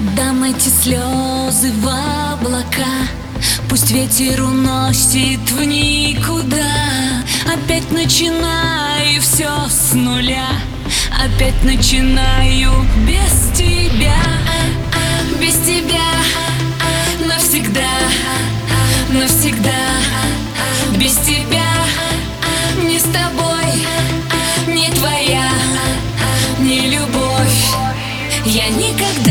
Отдам эти слезы в облака. Пусть ветер уносит в никуда. Опять начинаю все с нуля. Опять начинаю без тебя. Без тебя. Навсегда. Навсегда. Без тебя. Не с тобой, не твоя, не любовь. Я никогда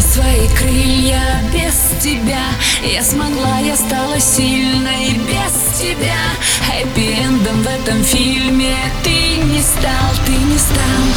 свои крылья без тебя. Я смогла, я стала сильной без тебя. Хэппи-эндом в этом фильме Ты не стал, ты не стал